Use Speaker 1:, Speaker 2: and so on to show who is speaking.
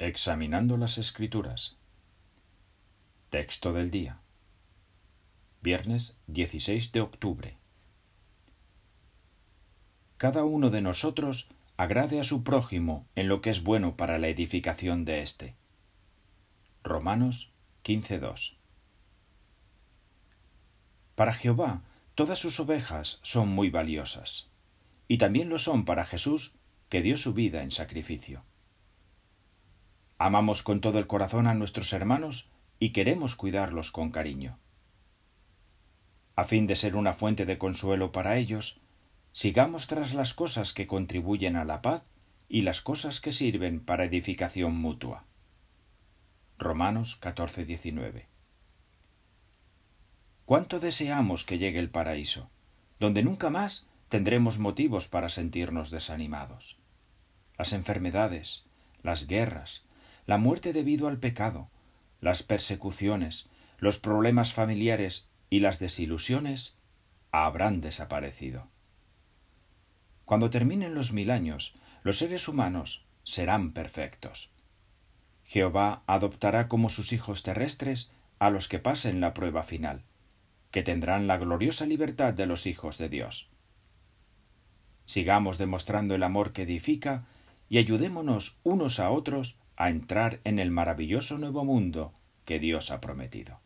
Speaker 1: Examinando las Escrituras. Texto del día. Viernes 16 de octubre. Cada uno de nosotros agrade a su prójimo en lo que es bueno para la edificación de éste. Romanos 15.2. Para Jehová todas sus ovejas son muy valiosas, y también lo son para Jesús, que dio su vida en sacrificio. Amamos con todo el corazón a nuestros hermanos y queremos cuidarlos con cariño. A fin de ser una fuente de consuelo para ellos, sigamos tras las cosas que contribuyen a la paz y las cosas que sirven para edificación mutua. Romanos 14, 19. ¿Cuánto deseamos que llegue el paraíso, donde nunca más tendremos motivos para sentirnos desanimados? Las enfermedades, las guerras, la muerte debido al pecado, las persecuciones, los problemas familiares y las desilusiones habrán desaparecido. Cuando terminen los mil años, los seres humanos serán perfectos. Jehová adoptará como sus hijos terrestres a los que pasen la prueba final, que tendrán la gloriosa libertad de los hijos de Dios. Sigamos demostrando el amor que edifica y ayudémonos unos a otros a entrar en el maravilloso nuevo mundo que Dios ha prometido.